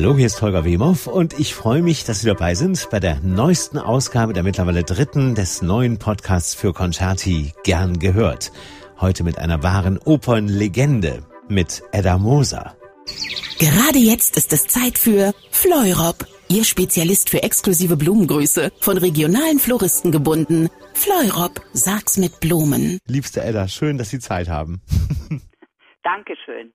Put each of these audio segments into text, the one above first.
Hallo, hier ist Holger Wemhoff und ich freue mich, dass Sie dabei sind bei der neuesten Ausgabe der mittlerweile dritten des neuen Podcasts für Concerti Gern gehört. Heute mit einer wahren Opernlegende, mit Edda Moser. Gerade jetzt ist es Zeit für Fleurop, Ihr Spezialist für exklusive Blumengrüße, von regionalen Floristen gebunden. Fleurop, sag's mit Blumen. Liebste Edda, schön, dass Sie Zeit haben. Dankeschön.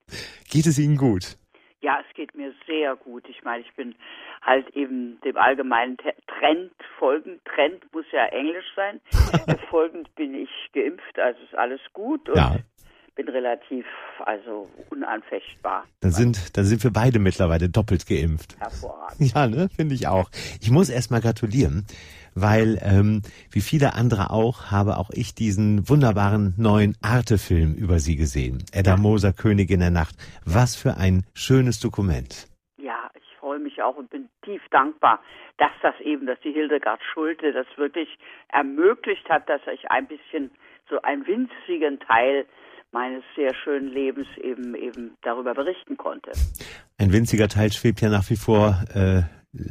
Geht es Ihnen gut? Ja, es geht mir sehr gut. Ich meine, ich bin halt eben dem allgemeinen Trend folgend. Trend muss ja Englisch sein. folgend bin ich geimpft, also ist alles gut. Und ja bin relativ also unanfechtbar. Dann sind, dann sind wir beide mittlerweile doppelt geimpft. Hervorragend. Ja, ne, finde ich auch. Ich muss erst mal gratulieren, weil ähm, wie viele andere auch habe auch ich diesen wunderbaren neuen Arte-Film über Sie gesehen. Edda. Moser, Königin der Nacht. Was für ein schönes Dokument. Ja, ich freue mich auch und bin tief dankbar, dass das eben, dass die Hildegard Schulte das wirklich ermöglicht hat, dass ich ein bisschen so einen winzigen Teil meines sehr schönen Lebens eben eben darüber berichten konnte. Ein winziger Teil schwebt ja nach wie vor äh,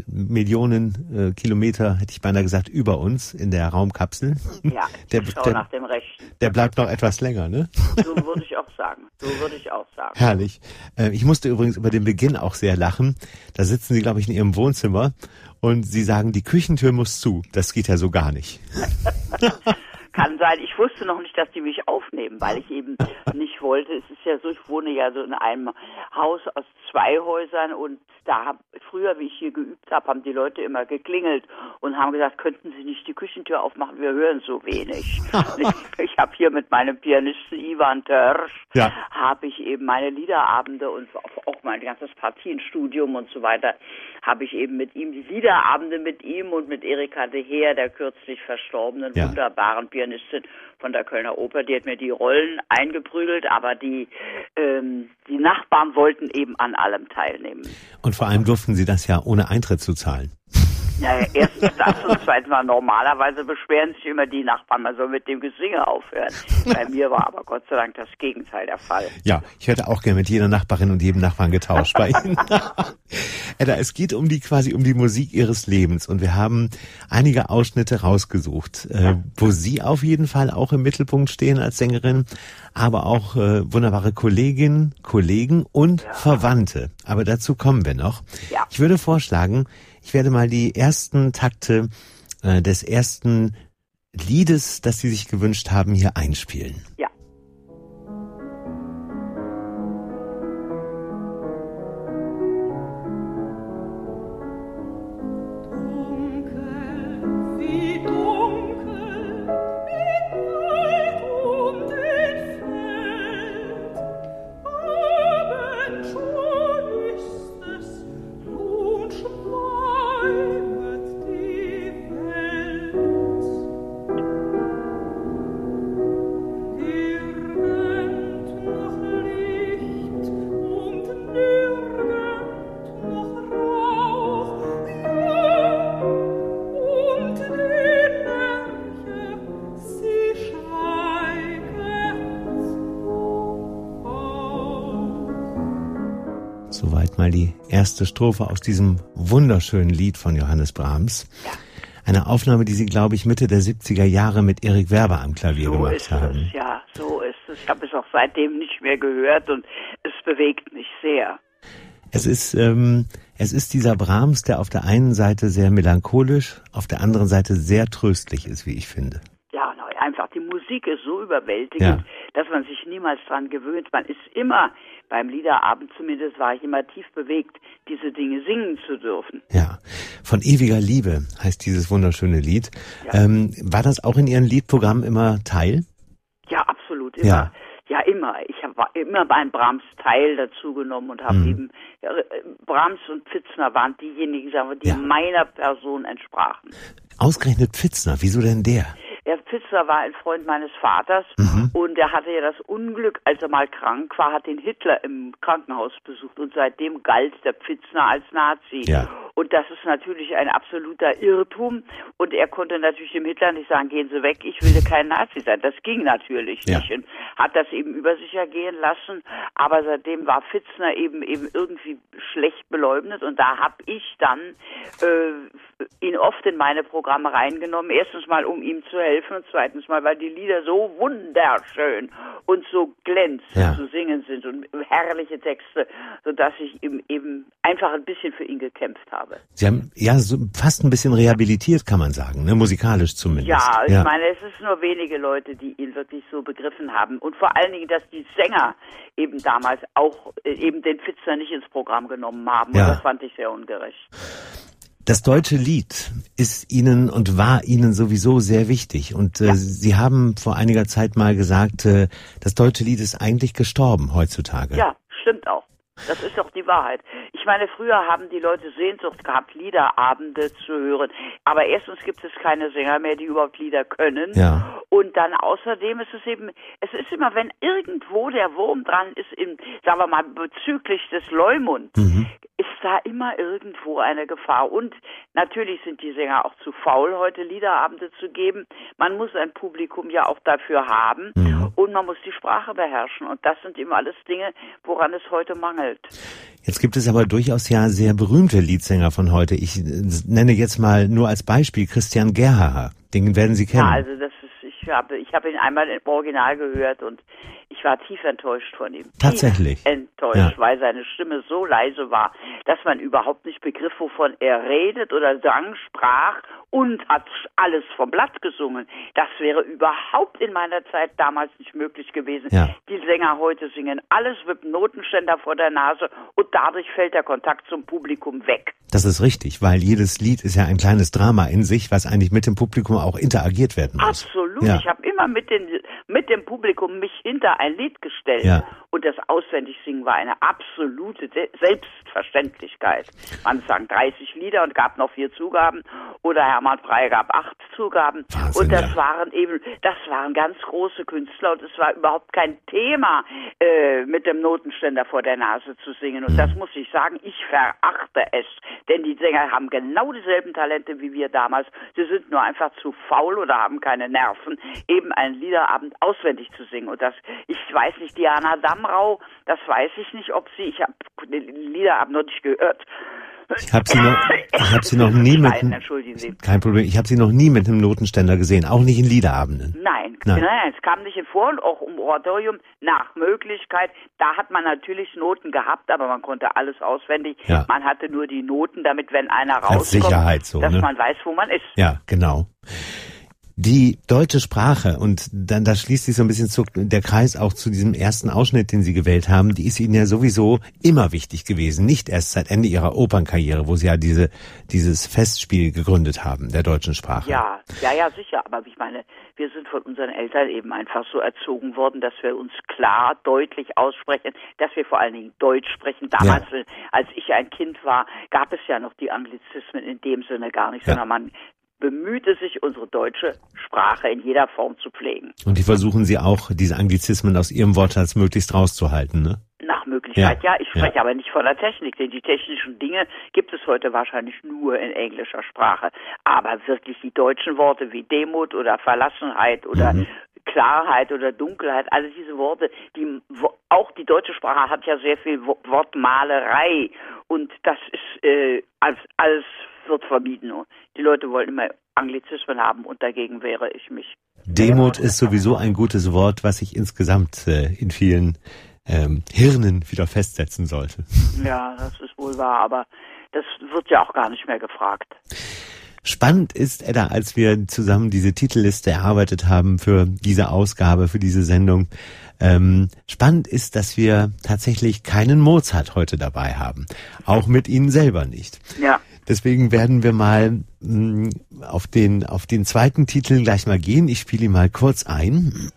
Millionen äh, Kilometer, hätte ich beinahe gesagt, über uns in der Raumkapsel. Ja, der, der, nach dem Rechten. Der bleibt noch etwas länger, ne? So würde ich auch sagen. So würde ich auch sagen. Herrlich. Äh, ich musste übrigens über den Beginn auch sehr lachen. Da sitzen Sie, glaube ich, in Ihrem Wohnzimmer und Sie sagen, die Küchentür muss zu. Das geht ja so gar nicht. Kann sein. Ich wusste noch nicht, dass die mich aufnehmen, weil ich eben nicht wollte. Es ist ja so, ich wohne ja so in einem Haus aus zwei Häusern und da hab, früher, wie ich hier geübt habe, haben die Leute immer geklingelt und haben gesagt, könnten Sie nicht die Küchentür aufmachen? Wir hören so wenig. ich ich habe hier mit meinem Pianisten Ivan Törsch, ja. habe ich eben meine Liederabende und auch mein ganzes Partienstudium und so weiter, habe ich eben mit ihm die Liederabende mit ihm und mit Erika de Heer, der kürzlich verstorbenen ja. wunderbaren Pianistin, Pianistin von der Kölner Oper, die hat mir die Rollen eingeprügelt, aber die, ähm, die Nachbarn wollten eben an allem teilnehmen. Und vor allem durften sie das ja ohne Eintritt zu zahlen. Ja, erstens das und zweitens mal normalerweise beschweren sich immer die Nachbarn, man soll mit dem Gesinge aufhören. Bei mir war aber Gott sei Dank das Gegenteil der Fall. Ja, ich hätte auch gerne mit jeder Nachbarin und jedem Nachbarn getauscht bei Ihnen. Edda, es geht um die quasi um die Musik Ihres Lebens und wir haben einige Ausschnitte rausgesucht, äh, wo Sie auf jeden Fall auch im Mittelpunkt stehen als Sängerin, aber auch äh, wunderbare Kolleginnen, Kollegen und ja. Verwandte. Aber dazu kommen wir noch. Ja. Ich würde vorschlagen, ich werde mal die ersten Takte äh, des ersten Liedes, das Sie sich gewünscht haben, hier einspielen. Ja. Erste Strophe aus diesem wunderschönen Lied von Johannes Brahms. Ja. Eine Aufnahme, die Sie, glaube ich, Mitte der 70er Jahre mit Erik Werber am Klavier so gemacht ist haben. Es, ja, so ist es. Ich habe es auch seitdem nicht mehr gehört und es bewegt mich sehr. Es ist, ähm, es ist dieser Brahms, der auf der einen Seite sehr melancholisch, auf der anderen Seite sehr tröstlich ist, wie ich finde. Ja, einfach die Musik ist so überwältigend, ja. dass man sich niemals dran gewöhnt. Man ist immer beim Liederabend zumindest war ich immer tief bewegt, diese Dinge singen zu dürfen. Ja, von ewiger Liebe heißt dieses wunderschöne Lied. Ja. Ähm, war das auch in Ihrem Liedprogramm immer Teil? Ja, absolut immer. Ja. Ja, immer. Ich habe immer beim Brahms Teil dazu genommen und habe mhm. eben ja, Brahms und Pfitzner waren diejenigen, die ja. meiner Person entsprachen. Ausgerechnet Pfitzner, wieso denn der? Der Pfitzner war ein Freund meines Vaters mhm. und er hatte ja das Unglück, als er mal krank war, hat den Hitler im Krankenhaus besucht und seitdem galt der Pfitzner als Nazi. Ja. Und das ist natürlich ein absoluter Irrtum. Und er konnte natürlich dem Hitler nicht sagen, gehen Sie weg, ich will kein Nazi sein. Das ging natürlich ja. nicht und hat das eben über sich ergehen lassen. Aber seitdem war Fitzner eben eben irgendwie schlecht beleumdet und da habe ich dann äh, ihn oft in meine Programme reingenommen. Erstens mal, um ihm zu helfen und zweitens mal, weil die Lieder so wunderschön und so glänzend ja. zu singen sind und herrliche Texte, sodass ich eben, eben einfach ein bisschen für ihn gekämpft habe. Sie haben ja so fast ein bisschen rehabilitiert, kann man sagen, ne? musikalisch zumindest. Ja, ich ja. meine, es ist nur wenige Leute, die ihn wirklich so begriffen haben und vor allen Dingen, dass die Sänger eben damals auch äh, eben den Fitzner nicht ins Programm genommen haben. Ja. Und das fand ich sehr ungerecht. Das deutsche Lied ist Ihnen und war Ihnen sowieso sehr wichtig. Und äh, ja. Sie haben vor einiger Zeit mal gesagt, äh, das deutsche Lied ist eigentlich gestorben heutzutage. Ja, stimmt auch. Das ist doch die Wahrheit. Ich meine, früher haben die Leute Sehnsucht gehabt, Liederabende zu hören. Aber erstens gibt es keine Sänger mehr, die überhaupt Lieder können. Ja. Und dann außerdem ist es eben, es ist immer, wenn irgendwo der Wurm dran ist, in, sagen wir mal, bezüglich des Leumund, mhm. ist da immer irgendwo eine Gefahr. Und natürlich sind die Sänger auch zu faul, heute Liederabende zu geben. Man muss ein Publikum ja auch dafür haben. Mhm. Und man muss die Sprache beherrschen. Und das sind eben alles Dinge, woran es heute mangelt. Jetzt gibt es aber durchaus ja sehr berühmte Liedsänger von heute. Ich nenne jetzt mal nur als Beispiel Christian Gerhaher. Den werden Sie kennen. Ja, also das ist, ich habe, ich habe ihn einmal im Original gehört und ich war tief enttäuscht von ihm. Tatsächlich. Tief enttäuscht, ja. weil seine Stimme so leise war, dass man überhaupt nicht begriff, wovon er redet oder sang, sprach und hat alles vom Blatt gesungen. Das wäre überhaupt in meiner Zeit damals nicht möglich gewesen. Ja. Die Sänger heute singen alles mit Notenständer vor der Nase und dadurch fällt der Kontakt zum Publikum weg. Das ist richtig, weil jedes Lied ist ja ein kleines Drama in sich, was eigentlich mit dem Publikum auch interagiert werden muss. Absolut. Ja. Ich habe immer mit, den, mit dem Publikum mich hinter ein Lied gestellt. Ja. Und das Auswendigsingen war eine absolute Selbstverständlichkeit. Man sang 30 Lieder und gab noch vier Zugaben. Oder Hermann Frey gab acht Zugaben. Wahnsinn, und das ja. waren eben, das waren ganz große Künstler. Und es war überhaupt kein Thema, äh, mit dem Notenständer vor der Nase zu singen. Und mhm. das muss ich sagen, ich verachte es. Denn die Sänger haben genau dieselben Talente wie wir damals. Sie sind nur einfach zu faul oder haben keine Nerven, eben einen Liederabend auswendig zu singen. Und das, ich weiß nicht, Diana Damrau, das weiß ich nicht, ob sie, ich habe den Liederabend noch nicht gehört. Ich habe sie noch, ich habe sie noch nie mit, kein Problem, ich habe sie noch nie mit einem Notenständer gesehen, auch nicht in Liederabenden. Nein, nein, nein, es kam nicht in vor und auch im Oratorium nach Möglichkeit. Da hat man natürlich Noten gehabt, aber man konnte alles auswendig. Ja. Man hatte nur die Noten, damit wenn einer rauskommt, Als Sicherheit so, dass ne? man weiß, wo man ist. Ja, genau. Die deutsche Sprache, und dann da schließt sich so ein bisschen zu, der Kreis auch zu diesem ersten Ausschnitt, den Sie gewählt haben, die ist Ihnen ja sowieso immer wichtig gewesen. Nicht erst seit Ende Ihrer Opernkarriere, wo Sie ja diese, dieses Festspiel gegründet haben, der deutschen Sprache. Ja, ja, ja, sicher. Aber ich meine, wir sind von unseren Eltern eben einfach so erzogen worden, dass wir uns klar, deutlich aussprechen, dass wir vor allen Dingen Deutsch sprechen. Damals, ja. als ich ein Kind war, gab es ja noch die Anglizismen in dem Sinne gar nicht, ja. sondern man bemühte sich, unsere deutsche Sprache in jeder Form zu pflegen. Und die versuchen Sie auch, diese Anglizismen aus Ihrem Wortschatz möglichst rauszuhalten, ne? Nach Möglichkeit, ja. ja. Ich spreche ja. aber nicht von der Technik, denn die technischen Dinge gibt es heute wahrscheinlich nur in englischer Sprache. Aber wirklich die deutschen Worte wie Demut oder Verlassenheit oder mhm. Klarheit oder Dunkelheit, alle diese Worte, die auch die deutsche Sprache hat ja sehr viel Wortmalerei und das ist äh, als alles wird vermieden. Die Leute wollen immer Anglizismen haben und dagegen wehre ich mich. Demut ist sowieso ein gutes Wort, was sich insgesamt äh, in vielen ähm, Hirnen wieder festsetzen sollte. Ja, das ist wohl wahr, aber das wird ja auch gar nicht mehr gefragt. Spannend ist, Edda, als wir zusammen diese Titelliste erarbeitet haben für diese Ausgabe, für diese Sendung, ähm, spannend ist, dass wir tatsächlich keinen Mozart heute dabei haben. Auch mit Ihnen selber nicht. Ja. Deswegen werden wir mal mh, mm, auf den, auf den zweiten Titel gleich mal gehen. Ich spiele ihn mal kurz ein.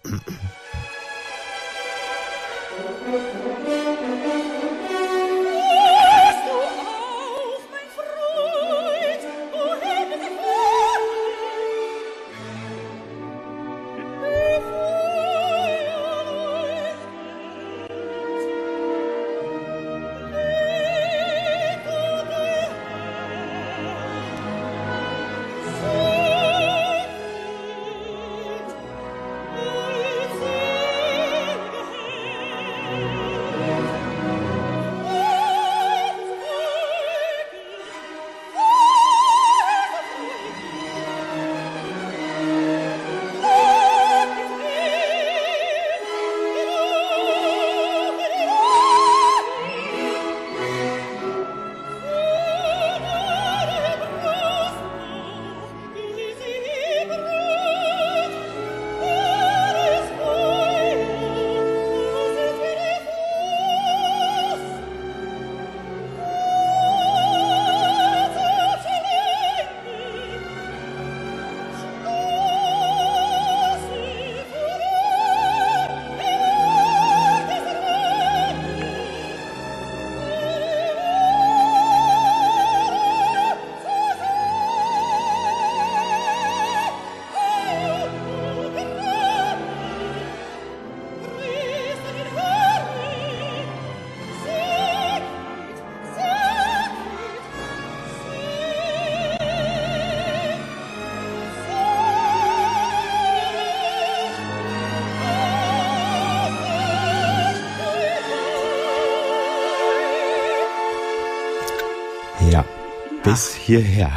Bis hierher.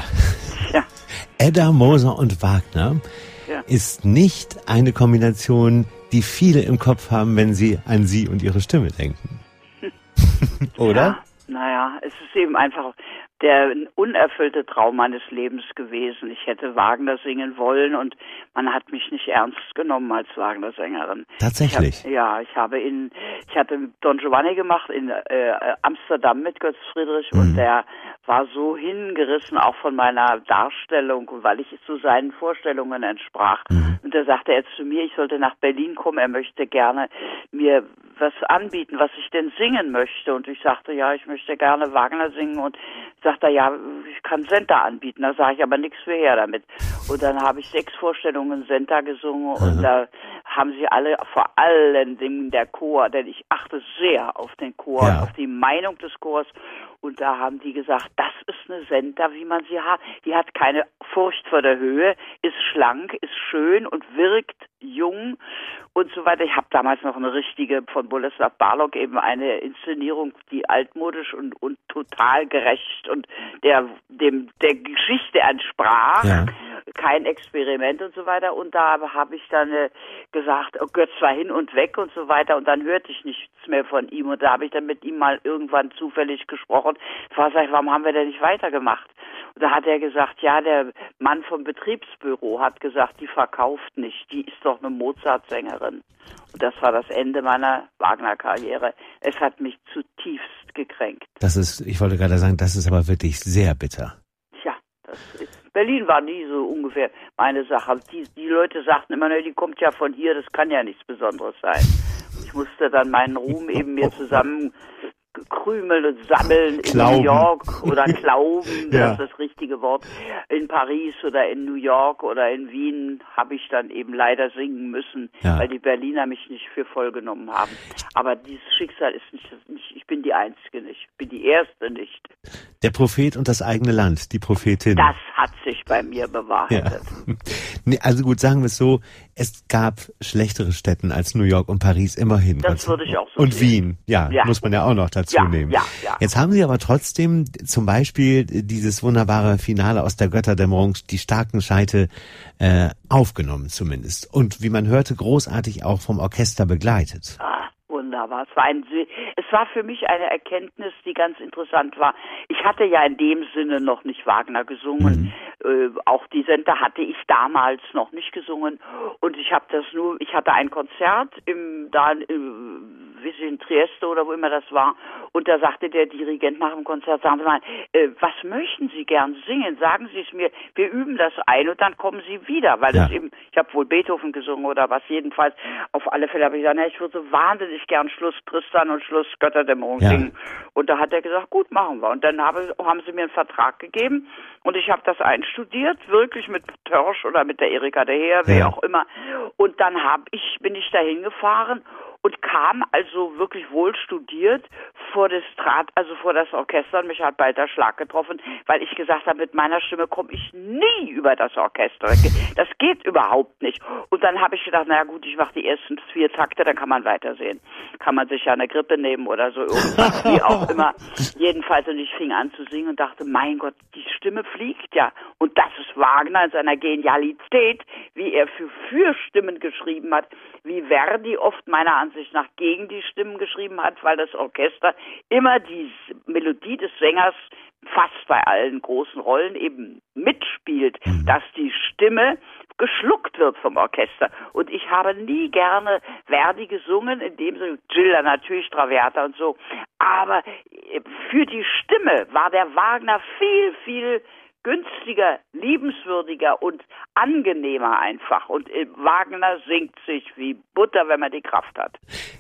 Ja. Edda, Moser und Wagner Ja. ist nicht eine Kombination, die viele im Kopf haben, wenn sie an sie und ihre Stimme denken. Oder? Ja, naja, es ist eben einfach der unerfüllte Traum meines Lebens gewesen. Ich hätte Wagner singen wollen und man hat mich nicht ernst genommen als Wagner-Sängerin. Tatsächlich? Ich hab, ja, ich habe in, ich hatte Don Giovanni gemacht in äh, Amsterdam mit Götz Friedrich Mhm. und der war so hingerissen auch von meiner Darstellung, weil ich zu seinen Vorstellungen entsprach. Mhm. Und da sagte er zu mir, ich sollte nach Berlin kommen, er möchte gerne mir was anbieten, was ich denn singen möchte. Und ich sagte, ja, ich möchte gerne Wagner singen. Und sagt er, ja, ich kann Senta anbieten. Da sage ich aber nichts für her damit. Und dann habe ich sechs Vorstellungen Senta gesungen und da haben sie alle, vor allen Dingen der Chor, denn ich achte sehr auf den Chor, Ja. auf die Meinung des Chors. Und da haben die gesagt, das ist eine Senta, wie man sie hat. Die hat keine Furcht vor der Höhe, ist schlank, ist schön und wirkt jung und so weiter. Ich habe damals noch eine richtige von Boleslav Barlog eben eine Inszenierung, die altmodisch und, und total gerecht und der dem der Geschichte entsprach. Ja. Kein Experiment und so weiter. Und da habe ich dann äh, gesagt, oh, Götz war hin und weg und so weiter. Und dann hörte ich nichts mehr von ihm. Und da habe ich dann mit ihm mal irgendwann zufällig gesprochen. Da war sag ich, warum haben wir denn nicht weitergemacht? Da hat er gesagt, ja, der Mann vom Betriebsbüro hat gesagt, die verkauft nicht. Die ist doch eine Mozart-Sängerin. Und das war das Ende meiner Wagner-Karriere. Es hat mich zutiefst gekränkt. Das ist, ich wollte gerade sagen, das ist aber wirklich sehr bitter. Tja, das ist, Berlin war nie so ungefähr meine Sache. Die, die Leute sagten immer, ne, die kommt ja von hier, das kann ja nichts Besonderes sein. Ich musste dann meinen Ruhm eben mir zusammen krümeln und sammeln Klauben. in New York oder klauben, Ja. das ist das richtige Wort. In Paris oder in New York oder in Wien habe ich dann eben leider singen müssen, Ja. weil die Berliner mich nicht für voll genommen haben. Aber dieses Schicksal ist nicht, nicht ich bin die Einzige nicht, ich bin die Erste nicht. Der Prophet und das eigene Land, die Prophetin. Das hat sich bei mir ja. bewahrheitet. Nee, also gut, sagen wir es so, es gab schlechtere Städten als New York und Paris immerhin. Das würde ich auch so Und sehen. Wien, ja, Ja. muss man ja auch noch dazu Ja, nehmen. ja, ja. Jetzt haben Sie aber trotzdem zum Beispiel dieses wunderbare Finale aus der Götterdämmerung, die starken Scheite, äh, aufgenommen zumindest. Und wie man hörte, großartig auch vom Orchester begleitet. Ah, wunderbar. Es war, ein, es war für mich eine Erkenntnis, die ganz interessant war. Ich hatte ja in dem Sinne noch nicht Wagner gesungen. Äh, auch die Senta hatte ich damals noch nicht gesungen. Und ich habe das nur, ich hatte ein Konzert im, da, im, wie sie in Trieste oder wo immer das war. Und da sagte der Dirigent nach dem Konzert, sagen Sie mal, äh, was möchten Sie gern singen? Sagen Sie es mir, wir üben das ein und dann kommen Sie wieder, weil Ja. das eben, ich habe wohl Beethoven gesungen oder was jedenfalls. Auf alle Fälle habe ich gesagt, na, ich würde so wahnsinnig gern Schluss Tristan und Schluss Götterdämmerung Ja. singen. Und da hat er gesagt, gut, machen wir. Und dann habe, haben sie mir einen Vertrag gegeben und ich habe das einstudiert, wirklich mit Törsch oder mit der Erika de Heer, wer Ja. auch immer. Und dann hab ich, bin ich dahin gefahren und kam also wirklich wohl studiert vor das Draht, also vor das Orchester und mich hat bald der Schlag getroffen, weil ich gesagt habe, mit meiner Stimme komme ich nie über das Orchester. Das geht überhaupt nicht. Und dann habe ich gedacht, naja gut, ich mache die ersten vier Takte, dann kann man weitersehen. Kann man sich ja eine Grippe nehmen oder so irgendwas, wie auch immer. Jedenfalls, und ich fing an zu singen und dachte, mein Gott, die Stimme fliegt ja. Und das ist Wagner in seiner Genialität, wie er für Fürstimmen geschrieben hat, wie Verdi oft meiner Ansicht nach gegen die Stimmen geschrieben hat, weil das Orchester immer die Melodie des Sängers fast bei allen großen Rollen eben mitspielt, dass die Stimme geschluckt wird vom Orchester. Und ich habe nie gerne Verdi gesungen, in dem Sinne, Gilda natürlich, Traviata und so. Aber äh, für die Stimme war der Wagner viel, viel günstiger, liebenswürdiger und angenehmer einfach. Und Wagner singt sich wie Butter, wenn man die Kraft hat.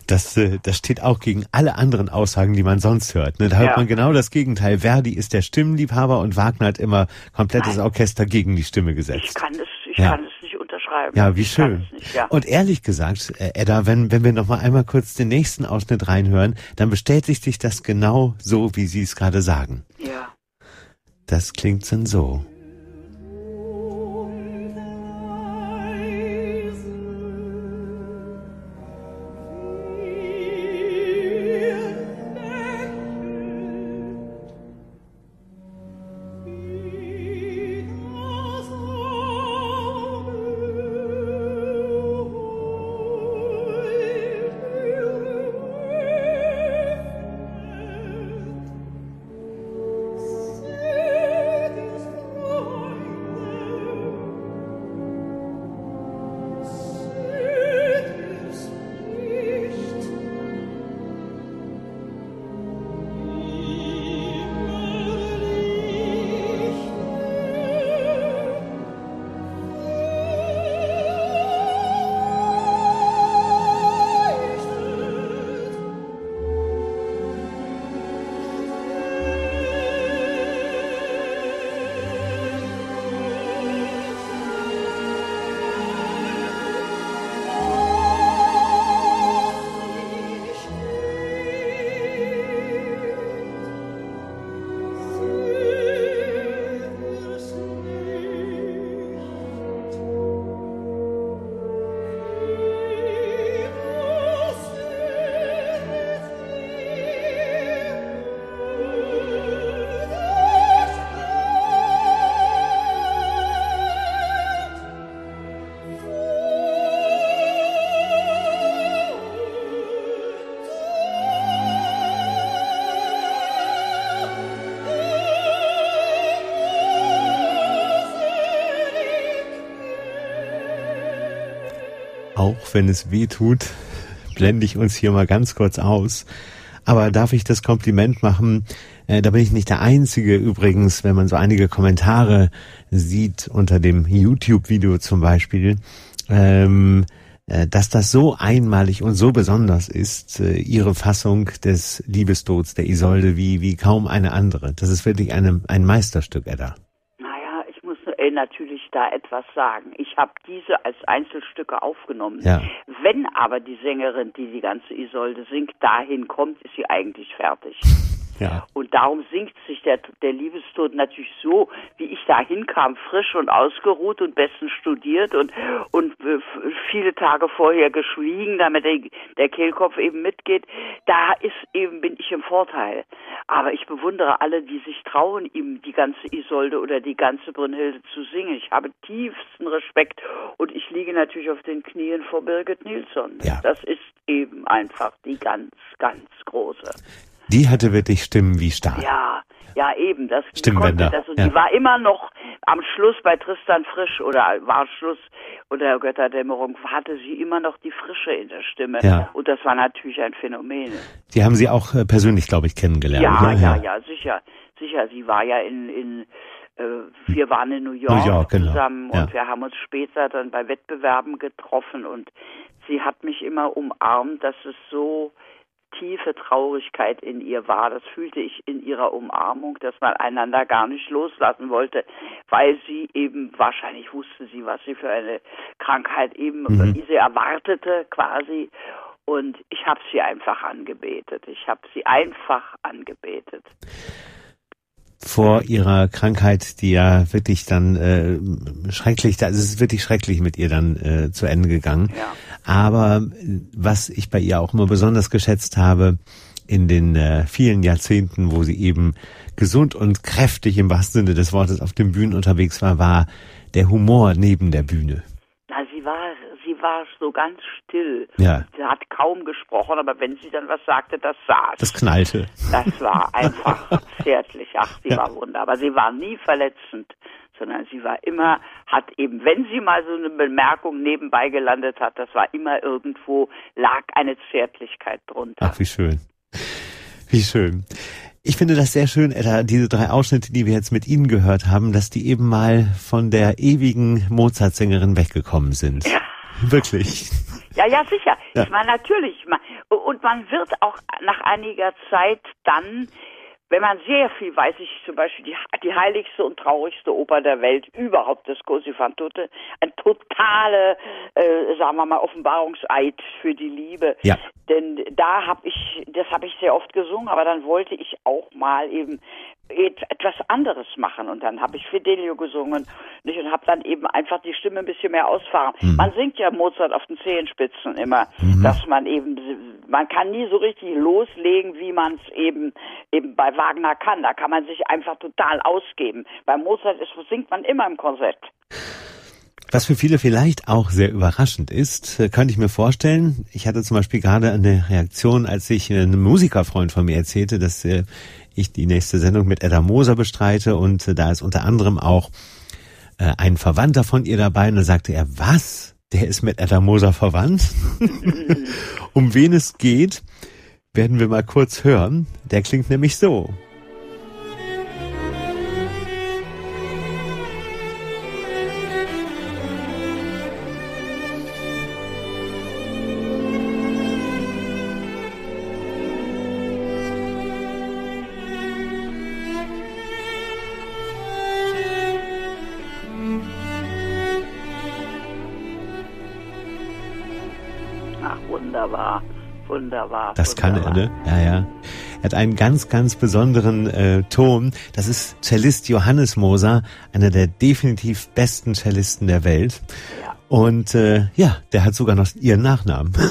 Das, äh, das steht auch gegen alle anderen Aussagen, die man sonst hört. Ne? Da hört Ja. man genau das Gegenteil. Verdi ist der Stimmliebhaber und Wagner hat immer komplettes Nein. Orchester gegen die Stimme Ich gesetzt. kann es, ich Ja. kann es nicht unterschreiben. Ja, wie ich schön. nicht, ja. Und ehrlich gesagt, äh, Edda, wenn, wenn wir noch mal einmal kurz den nächsten Ausschnitt reinhören, dann bestätigt sich das genau so, wie Sie es gerade sagen. ja. Das klingt dann so. Wenn es weh tut, blende ich uns hier mal ganz kurz aus. Aber darf ich das Kompliment machen? Äh, da bin ich nicht der Einzige übrigens, wenn man so einige Kommentare sieht unter dem YouTube-Video zum Beispiel. Ähm, äh, dass das so einmalig und so besonders ist, äh, ihre Fassung des Liebestods der Isolde wie, wie kaum eine andere. Das ist wirklich eine, ein Meisterstück, Edda. Naja, ich muss äh, natürlich da etwas sagen. Ich habe diese als Einzelstücke aufgenommen. Ja. Wenn aber die Sängerin, die die ganze Isolde singt, dahin kommt, ist sie eigentlich fertig. Ja. Und darum singt sich der, der Liebestod natürlich so, wie ich da hinkam, frisch und ausgeruht und bestens studiert und, und äh, viele Tage vorher geschwiegen, damit der, der Kehlkopf eben mitgeht. Da ist eben, bin ich im Vorteil. Aber ich bewundere alle, die sich trauen, ihm die ganze Isolde oder die ganze Brünnhilde zu singen. Ich habe tiefsten Respekt und ich liege natürlich auf den Knien vor Birgit Nilsson. Ja. Das ist eben einfach die ganz, ganz große. Die hatte wirklich Stimmen wie Stahl. Ja, ja eben. Das Stimmbänder. Das, und Ja. Die war immer noch am Schluss bei Tristan Frisch oder war Schluss oder Götterdämmerung hatte sie immer noch die Frische in der Stimme. Ja. Und das war natürlich ein Phänomen. Die haben Sie auch äh, persönlich, glaube ich, kennengelernt. Ja, ne? ja, ja, sicher, sicher. Sie war ja in, in äh, wir waren in New York, New York, genau. zusammen Ja. und wir haben uns später dann bei Wettbewerben getroffen und sie hat mich immer umarmt, dass es so tiefe Traurigkeit in ihr war. Das fühlte ich in ihrer Umarmung, dass man einander gar nicht loslassen wollte, weil sie eben, wahrscheinlich wusste sie, was sie für eine Krankheit eben, Mhm. sie erwartete quasi. Und ich habe sie einfach angebetet. Ich habe sie einfach angebetet. Vor ihrer Krankheit, die ja wirklich dann äh, schrecklich, also es ist wirklich schrecklich mit ihr dann äh, zu Ende gegangen. Ja. Aber äh, was ich bei ihr auch immer besonders geschätzt habe, in den äh, vielen Jahrzehnten, wo sie eben gesund und kräftig im wahrsten Sinne des Wortes auf den Bühnen unterwegs war, war der Humor neben der Bühne. Na, sie war, sie war so ganz still. Ja. Sie hat kaum gesprochen, aber wenn sie dann was sagte, das saß. Das knallte. Das war einfach zärtlich. Ach, sie Ja. war wunderbar. Sie war nie verletzend, sondern sie war immer, hat eben, wenn sie mal so eine Bemerkung nebenbei gelandet hat, das war immer irgendwo, lag eine Zärtlichkeit drunter. Ach, wie schön. Wie schön. Ich finde das sehr schön, Edda, diese drei Ausschnitte, die wir jetzt mit Ihnen gehört haben, dass die eben mal von der ewigen Mozart-Sängerin weggekommen sind. Ja. Wirklich. Ja, ja, sicher. Ja. Ich meine, natürlich. Und man wird auch nach einiger Zeit dann, wenn man sehr viel weiß, ich zum Beispiel die, die heiligste und traurigste Oper der Welt überhaupt, das Così fan tutte, ein totale, äh, sagen wir mal, Offenbarungseid für die Liebe. Ja. Denn da habe ich, das habe ich sehr oft gesungen, aber dann wollte ich auch mal eben et- etwas anderes machen und dann habe ich Fidelio gesungen nicht und habe dann eben einfach die Stimme ein bisschen mehr ausfahren. Man singt ja Mozart auf den Zehenspitzen immer, dass man eben man kann nie so richtig loslegen, wie man es eben eben bei Wagner kann. Da kann man sich einfach total ausgeben. Bei Mozart ist, singt man immer im Korsett. Was für viele vielleicht auch sehr überraschend ist, äh, könnte ich mir vorstellen. Ich hatte zum Beispiel gerade eine Reaktion, als ich einem Musikerfreund von mir erzählte, dass äh, ich die nächste Sendung mit Edda Moser bestreite und äh, da ist unter anderem auch ein Verwandter von ihr dabei und da sagte er, was? Der ist mit Edda Moser verwandt? um wen es geht, werden wir mal kurz hören. Der klingt nämlich so. Wunderbar. Das kann er, wunderbar. ne? Ja, ja. Er hat einen ganz, ganz besonderen äh, Ton. Das ist Cellist Johannes Moser, einer der definitiv besten Cellisten der Welt. Ja. Und äh, ja, der hat sogar noch ihren Nachnamen.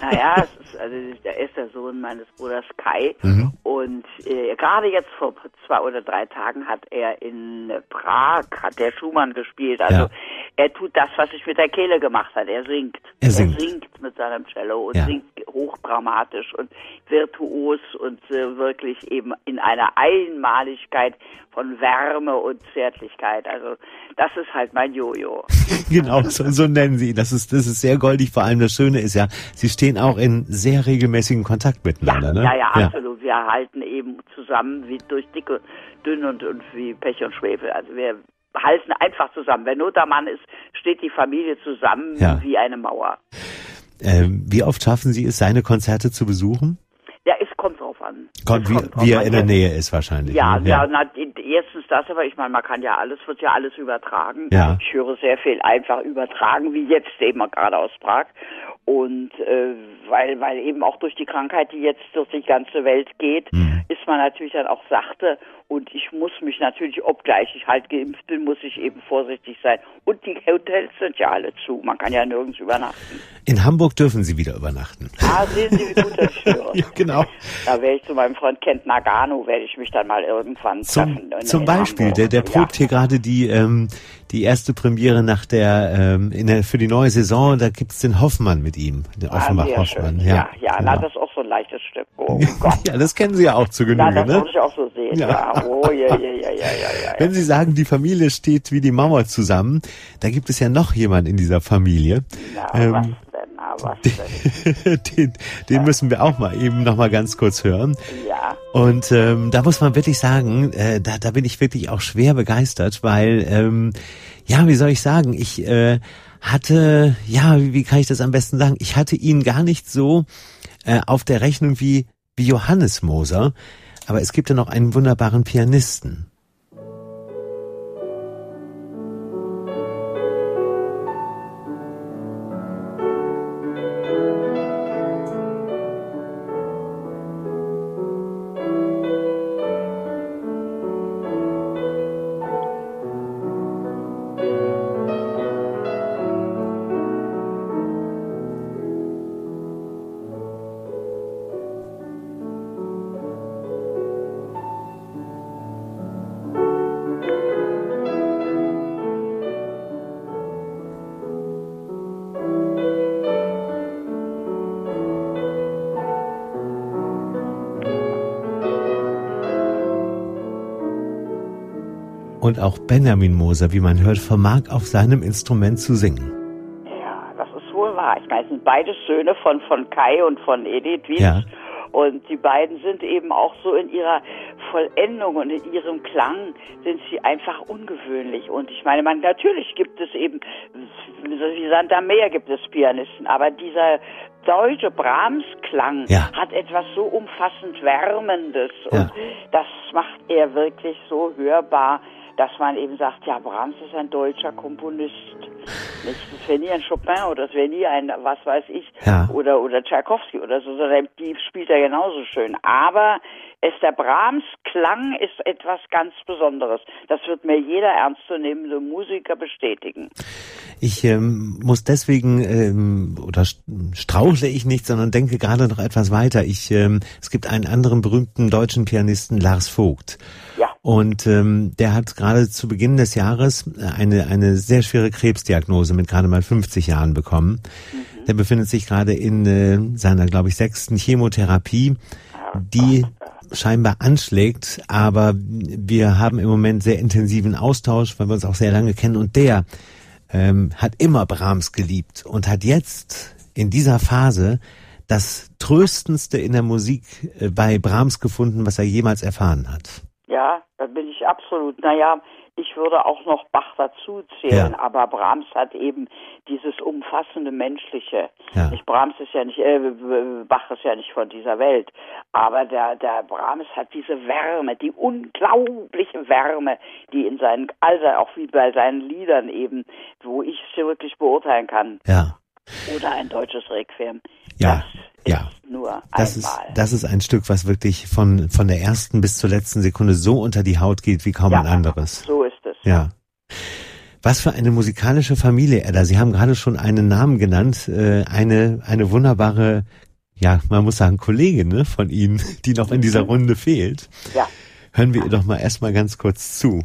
Naja, es ist, also der ist der Sohn meines Bruders Kai Mhm. und äh, gerade jetzt vor zwei oder drei Tagen hat er in Prag hat der Schumann gespielt. Also Ja. er tut das, was ich mit der Kehle gemacht hat. Er singt. Er singt. mit seinem Cello und Ja. singt hochdramatisch und virtuos und äh, wirklich eben in einer Einmaligkeit von Wärme und Zärtlichkeit. Also das ist halt mein Jojo. genau, so, so nennen Sie. Das ist, das ist sehr goldig. Vor allem das Schöne ist ja, Sie stehen auch in sehr regelmäßigen Kontakt miteinander. Ja, ne? ja, ja, absolut. Wir halten eben zusammen wie durch dick und dünn und, und wie Pech und Schwefel. Also wir halten einfach zusammen. Wenn Not am Mann ist, steht die Familie zusammen Ja. wie eine Mauer. Ähm, wie oft schaffen Sie es, seine Konzerte zu besuchen? Ja, es kommt drauf an. Kommt, wie, kommt wie er in der Nähe ist wahrscheinlich. Ja, ne? ja, na, die- erstens das, aber ich meine, man kann ja alles, wird ja alles übertragen. Ja. Ich höre sehr viel einfach übertragen, wie jetzt eben gerade aus Prag. Und äh, weil, weil eben auch durch die Krankheit, die jetzt durch die ganze Welt geht, Mhm. ist man natürlich dann auch sachte. Und ich muss mich natürlich, obgleich ich halt geimpft bin, muss ich eben vorsichtig sein. Und die Hotels sind ja alle zu. Man kann ja nirgends übernachten. In Hamburg dürfen Sie wieder übernachten. Ah, sehen Sie, wie gut das höre. ja, genau. Da werde ich zu meinem Freund Kent Nagano, werde ich mich dann mal irgendwann Zum, treffen. zum Beispiel, Hamburg. der, der Ja. probt hier gerade die, ähm, die erste Premiere nach der, ähm, in der, für die neue Saison, da gibt's den Hoffmann mit ihm, den Ah, Offenbach sehr Hoffmann. schön. Ja, ja, na, genau. das ist auch so ein leichtes Stück. Oh Gott. ja, das kennen Sie ja auch zu Ja, Genüge, das ne? würde ich auch so sehen. Ja. Ja. Oh, ja, ja, ja, ja, ja, ja. Wenn Sie sagen, die Familie steht wie die Mauer zusammen, da gibt es ja noch jemand in dieser Familie. Na, Ähm, was denn, na, was denn? den, den müssen wir auch mal eben noch mal ganz kurz hören. Ja, Und ähm, da muss man wirklich sagen, äh, da, da bin ich wirklich auch schwer begeistert, weil, ähm, ja, wie soll ich sagen, ich äh, hatte, ja, wie, wie kann ich das am besten sagen? Ich hatte ihn gar nicht so äh, auf der Rechnung wie, wie Johannes Moser, aber es gibt ja noch einen wunderbaren Pianisten. Und auch Benjamin Moser, wie man hört, vermag auf seinem Instrument zu singen. ja, das ist wohl wahr. Ich meine, es sind beide Söhne von, von Kai und von Edith Wies. Ja. Und die beiden sind eben auch so in ihrer Vollendung und in ihrem Klang sind sie einfach ungewöhnlich. Und ich meine, man, natürlich gibt es eben, wie Sand am Meer gibt es Pianisten, aber dieser deutsche Brahms-Klang Ja. hat etwas so umfassend Wärmendes. Ja. Und das macht er wirklich so hörbar, dass man eben sagt, ja, Brahms ist ein deutscher Komponist. Nicht, das wäre nie ein Chopin oder das wäre nie ein, was weiß ich, Ja. oder, oder Tchaikovsky oder so, sondern die spielt er genauso schön. Aber es der Brahms Klang ist etwas ganz Besonderes. Das wird mir jeder ernstzunehmende Musiker bestätigen. Ich ähm, muss deswegen ähm, oder st- strauchle ich nicht, sondern denke gerade noch etwas weiter. Ich ähm, es gibt einen anderen berühmten deutschen Pianisten Lars Vogt. Ja. Und ähm, der hat gerade zu Beginn des Jahres eine eine sehr schwere Krebsdiagnose mit gerade mal 50 Jahren bekommen. Der befindet sich gerade in äh, seiner, glaube ich, sechsten Chemotherapie, die scheinbar anschlägt, aber wir haben im Moment sehr intensiven Austausch, weil wir uns auch sehr lange kennen und der ähm, hat immer Brahms geliebt und hat jetzt in dieser Phase das Tröstendste in der Musik äh, bei Brahms gefunden, was er jemals erfahren hat. Ja, da bin ich absolut. Naja, ich würde auch noch Bach dazu zählen, Ja. aber Brahms hat eben dieses umfassende Menschliche. Ja. Nicht Brahms ist ja nicht, äh, Bach ist ja nicht von dieser Welt, aber der, der Brahms hat diese Wärme, die unglaubliche Wärme, die in seinen, also auch wie bei seinen Liedern eben, wo ich es wirklich beurteilen kann. Ja, Oder ein deutsches Requiem. Ja, das ja. ist nur das ist, einmal. das ist ein Stück, was wirklich von, von der ersten bis zur letzten Sekunde so unter die Haut geht wie kaum ja, ein anderes. So ist es. Ja. Was für eine musikalische Familie, Edda. Sie haben gerade schon einen Namen genannt, äh, eine, eine wunderbare, ja, man muss sagen, Kollegin ne, von Ihnen, die noch in dieser Runde fehlt. Ja. Hören wir ihr doch mal erstmal ganz kurz zu.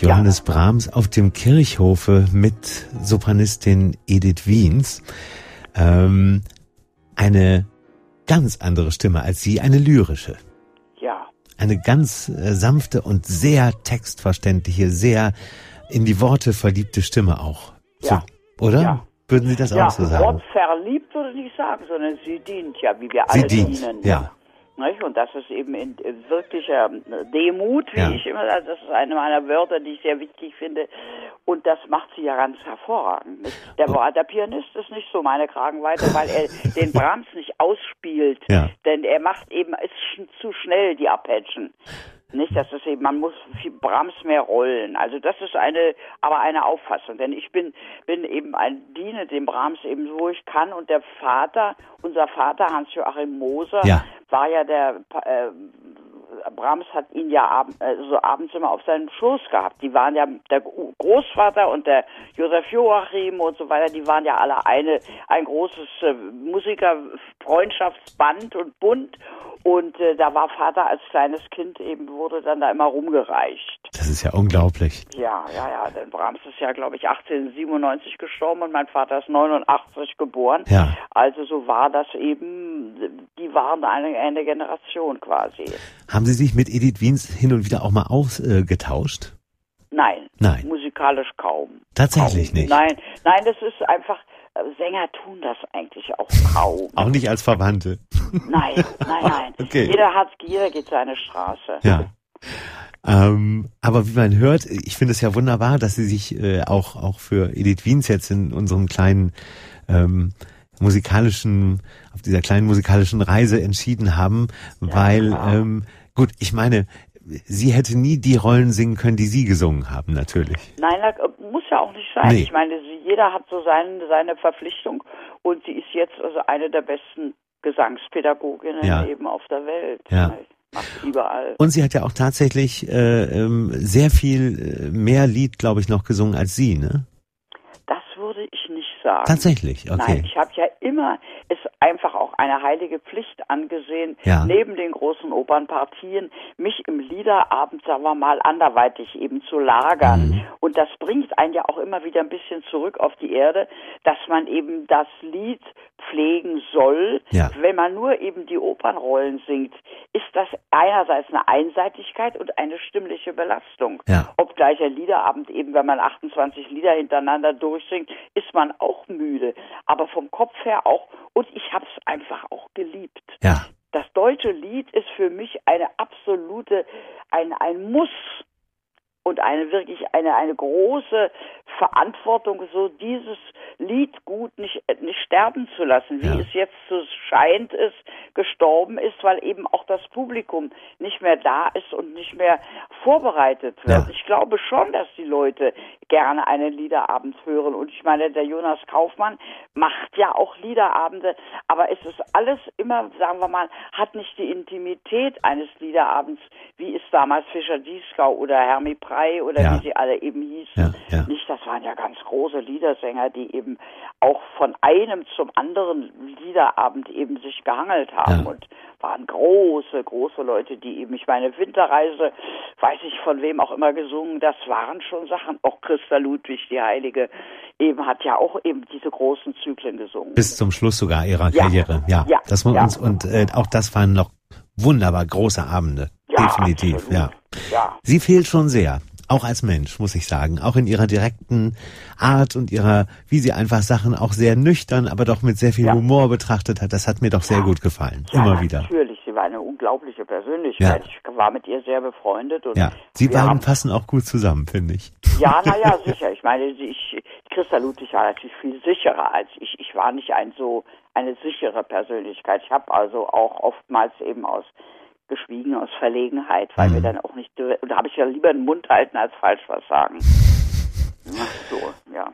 Johannes ja. Brahms auf dem Kirchhofe mit Sopranistin Edith Wiens. Ähm, eine ganz andere Stimme als sie, eine lyrische. Ja. Eine ganz äh, sanfte und sehr textverständliche, sehr in die Worte verliebte Stimme auch. So, ja. Oder? Ja. Würden Sie das ja, auch so sagen? Wort verliebt würde ich nicht sagen, sondern sie dient ja, wie wir alle sie dient, dienen. Ja. Nicht? Und das ist eben in, in wirklicher Demut, wie ja. ich immer sage, das ist eine meiner Wörter, die ich sehr wichtig finde. Und das macht sie ja ganz hervorragend. Nicht? Der, oh. der Pianist ist nicht so meine Kragenweite, weil er den Brahms nicht ausspielt. Ja. Denn er macht eben, ist zu schnell, die Arpeggien. Nicht, dass es eben, man muss Brahms mehr rollen. Also das ist eine, aber eine Auffassung. Denn ich bin, bin eben ein Diene dem Brahms eben so, ich kann. Und der Vater, unser Vater Hans-Joachim Moser, ja. war ja der, äh, Brahms hat ihn ja ab, äh, so abends immer auf seinem Schoß gehabt. Die waren ja, der Großvater und der Josef Joachim und so weiter, die waren ja alle eine, ein großes äh, Musikerfreundschaftsband und Bund. Und äh, da war Vater als kleines Kind eben, wurde dann da immer rumgereicht. Das ist ja unglaublich. Ja, ja, ja. Denn Brahms ist ja, glaube ich, 1897 gestorben und mein Vater ist 89 geboren. Ja. Also so war das eben, die waren eine, eine Generation quasi. Haben Sie sich mit Edith Wiens hin und wieder auch mal ausgetauscht? Nein. Nein. Musikalisch kaum. Tatsächlich kaum. nicht. Nein, nein, das ist einfach, Sänger tun das eigentlich auch kaum. Auch nicht als Verwandte. Nein, nein, nein. okay. Jeder hat, jeder geht seine Straße. Ja. Ähm, aber wie man hört, ich finde es ja wunderbar, dass Sie sich äh, auch auch für Edith Wiens jetzt in unserem kleinen ähm, musikalischen, auf dieser kleinen musikalischen Reise entschieden haben, ja, weil ähm, gut, ich meine, sie hätte nie die Rollen singen können, die Sie gesungen haben, natürlich. Nein, das muss ja auch nicht sein. Nee. Ich meine, jeder hat so seine, seine Verpflichtung und sie ist jetzt also eine der besten Gesangspädagoginnen ja. eben auf der Welt. Ja. Macht überall. Und sie hat ja auch tatsächlich äh, ähm, sehr viel äh, mehr Lied, glaube ich, noch gesungen als Sie, ne? Das würde ich nicht sagen. Tatsächlich, okay. Nein, ich habe ja immer es einfach auch eine heilige Pflicht angesehen, ja. neben den großen Opernpartien mich im Liederabend, sagen wir mal, anderweitig eben zu lagern. Mhm. Und das bringt einen ja auch immer wieder ein bisschen zurück auf die Erde, dass man eben das Lied pflegen soll. Ja. Wenn man nur eben die Opernrollen singt, ist das einerseits eine Einseitigkeit und eine stimmliche Belastung. Ja. Obgleich ein Liederabend eben, wenn man 28 Lieder hintereinander durchsingt, ist man auch müde. Aber vom Kopf her auch. Und ich habe es einfach auch geliebt. Ja. Das deutsche Lied ist für mich eine absolute, ein, ein Muss und eine wirklich eine, eine große Verantwortung, so dieses Lied gut nicht, nicht sterben zu lassen, wie ja. es jetzt so scheint es gestorben ist, weil eben auch das Publikum nicht mehr da ist und nicht mehr vorbereitet wird. Ja. Ich glaube schon, dass die Leute gerne einen Liederabend hören. Und ich meine, der Jonas Kaufmann macht ja auch Liederabende, aber es ist alles immer, sagen wir mal, hat nicht die Intimität eines Liederabends, wie es damals Fischer Dieskau oder Hermi Prey oder ja. wie sie alle eben hießen. Ja, nicht, das waren ja ganz große Liedersänger, die eben auch von einem zum anderen Liederabend eben sich gehangelt haben und waren große, große Leute, die eben, ich meine, Winterreise, weiß ich von wem auch immer gesungen, das waren schon Sachen. Auch Christa Ludwig, die Heilige, eben hat ja auch eben diese großen Zyklen gesungen. Bis zum Schluss sogar ihrer ja. Karriere, ja. ja. Das ja. uns, und äh, auch das waren noch wunderbar große Abende. Definitiv, ja. ja. Sie fehlt schon sehr auch als Mensch, muss ich sagen, auch in ihrer direkten Art und ihrer, wie sie einfach Sachen auch sehr nüchtern, aber doch mit sehr viel ja. Humor betrachtet hat, das hat mir doch sehr ja. gut gefallen. Ja, Immer wieder. Natürlich, sie war eine unglaubliche Persönlichkeit. Ich war mit ihr sehr befreundet. Und ja, sie beiden passen auch gut zusammen, finde ich. Ja, naja, sicher. Ich meine, ich, Christa Ludwig war natürlich viel sicherer als ich. Ich war nicht ein so eine sichere Persönlichkeit. Ich habe also auch oftmals eben aus geschwiegen aus Verlegenheit, weil mhm. wir dann auch nicht, und da habe ich ja lieber den Mund halten als falsch was sagen. So, ja.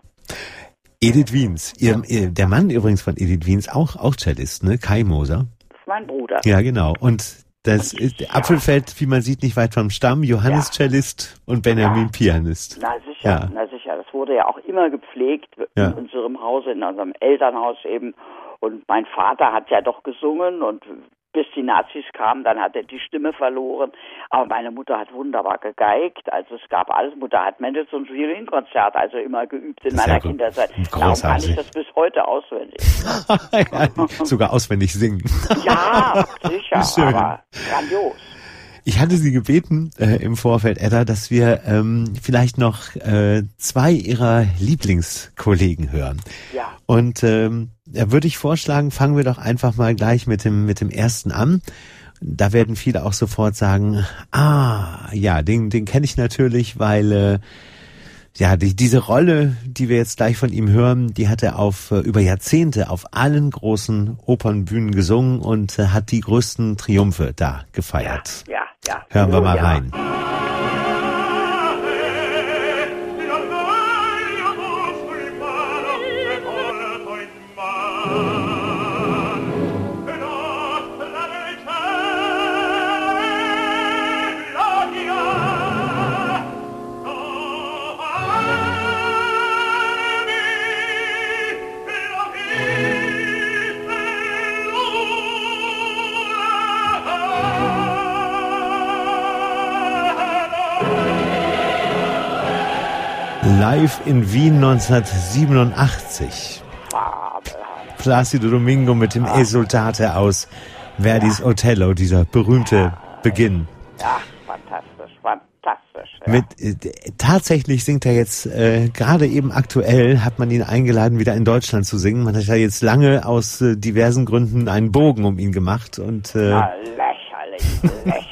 Edith Wiens. Ihr, ihr, der Mann übrigens von Edith Wiens, auch, auch Cellist, ne? Kai Moser. Das ist mein Bruder. Ja, genau. Und das ist, der Apfel fällt, wie man sieht, nicht weit vom Stamm. Johannes Ja. Cellist und Benjamin Ja. Pianist. Na sicher, Ja. na sicher. Das wurde ja auch immer gepflegt Ja. in unserem Hause, in unserem Elternhaus eben. Und mein Vater hat ja doch gesungen und bis die Nazis kamen, dann hat er die Stimme verloren. Aber meine Mutter hat wunderbar gegeigt. Also es gab alles. Mutter hat Mendelssohns Violinkonzert also immer geübt in meiner gut. Kindheit. Darum kann Großartig. ich das bis heute auswendig. ja, sogar auswendig singen. Ja, sicher, Schön. aber grandios. Ich hatte Sie gebeten äh, im Vorfeld, Edda, dass wir ähm, vielleicht noch äh, zwei Ihrer Lieblingskollegen hören. Ja. Und ähm, da würde ich vorschlagen, fangen wir doch einfach mal gleich mit dem mit dem ersten an. Da werden viele auch sofort sagen, ah, ja, den den kenne ich natürlich, weil äh, ja, die, diese Rolle, die wir jetzt gleich von ihm hören, die hat er auf äh, über Jahrzehnte auf allen großen Opernbühnen gesungen und äh, hat die größten Triumphe da gefeiert. Ja, ja. Hören wir mal ja. rein. Live in Wien 1987. Fabelhaft. Placido Domingo mit dem Esultate aus Verdis Othello, dieser berühmte Beginn. Ja, fantastisch, fantastisch. Ja. Mit, äh, tatsächlich singt er jetzt, äh, gerade eben aktuell hat man ihn eingeladen, wieder in Deutschland zu singen. Man hat ja jetzt lange aus äh, diversen Gründen einen Bogen um ihn gemacht und äh, Na, lächerlich, lächerlich.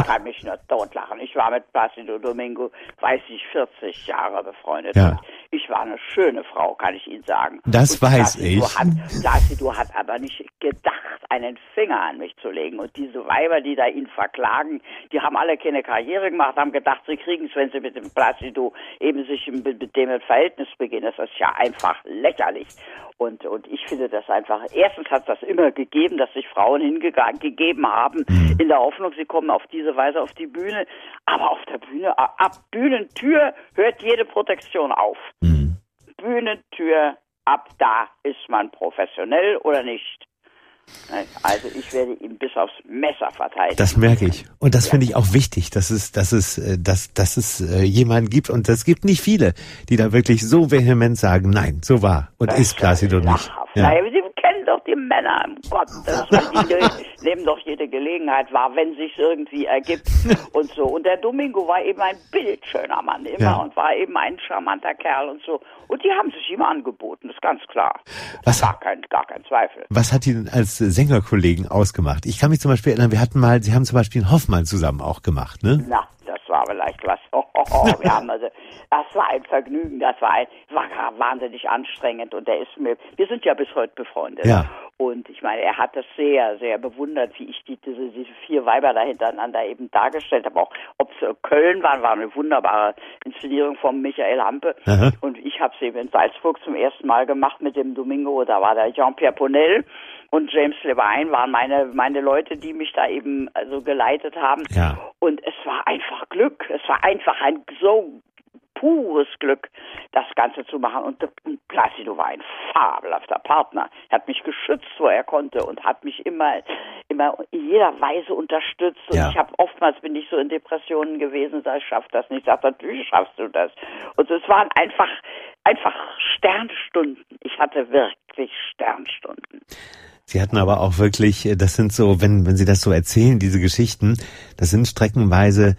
Ich kann mich nur totlachen. Ich war mit Placido Domingo, weiß ich, 40 Jahre befreundet. Ja. Ich war eine schöne Frau, kann ich Ihnen sagen. Das Und weiß Placido ich. Hat, Placido hat aber nicht gedacht, einen Finger an mich zu legen. Und diese Weiber, die da ihn verklagen, die haben alle keine Karriere gemacht, haben gedacht, sie kriegen es, wenn sie mit dem Placido eben sich mit dem Verhältnis beginnen. Das ist ja einfach lächerlich. Und, und ich finde das einfach, erstens hat das immer gegeben, dass sich Frauen hingegeben haben, in der Hoffnung, sie kommen auf diese Weise auf die Bühne. Aber auf der Bühne, ab Bühnentür hört jede Protektion auf. Bühnentür, ab da ist man professionell oder nicht. Also ich werde ihn bis aufs Messer verteidigen. das merke ich. Und das finde ich auch wichtig, dass es, dass es, äh, dass, dass es äh, jemanden gibt und es gibt nicht viele, die da wirklich so vehement sagen, nein, so war und Das ist Placido ja nicht. Ja. Naja, Sie doch die Männer, um Gottes Willen. Die nehmen doch jede Gelegenheit wahr, wenn sich irgendwie ergibt und so. Und der Domingo war eben ein bildschöner Mann immer Ja. und war eben ein charmanter Kerl und so. Und die haben sich ihm angeboten, ist ganz klar. Was- Gar kein, gar kein Zweifel. Was hat ihn als äh, Sängerkollegen ausgemacht? Ich kann mich zum Beispiel erinnern, wir hatten mal, Sie haben zum Beispiel einen Hoffmann zusammen auch gemacht, ne? Na, das war vielleicht was. Oh, oh, oh, wir haben also, das war ein Vergnügen, das war, ein, war wahnsinnig anstrengend und der ist mir, wir sind ja bis heute befreundet. Ja. Und ich meine, er hat das sehr, sehr bewundert, wie ich die, diese, diese vier Weiber da hintereinander eben dargestellt habe. Auch ob es Köln waren, war eine wunderbare Inszenierung von Michael Hampe. Aha. Und ich habe es eben in Salzburg zum ersten Mal gemacht mit dem Domingo. Da war der Jean-Pierre Ponel und James Levine waren meine, meine Leute, die mich da eben also geleitet haben. Ja. Und es war einfach Glück. Es war einfach ein so pures Glück, das Ganze zu machen. Und, und Placido war ein fabelhafter Partner. Er hat mich geschützt, wo er konnte und hat mich immer, immer in jeder Weise unterstützt. Und Ja. ich habe oftmals bin ich so in Depressionen gewesen, sag ich schaff das nicht. Sagt natürlich schaffst du das. Und es waren einfach, einfach Sternstunden. Ich hatte wirklich Sternstunden. Sie hatten aber auch wirklich, äh, das sind so, wenn, wenn Sie das so erzählen, diese Geschichten, das sind streckenweise,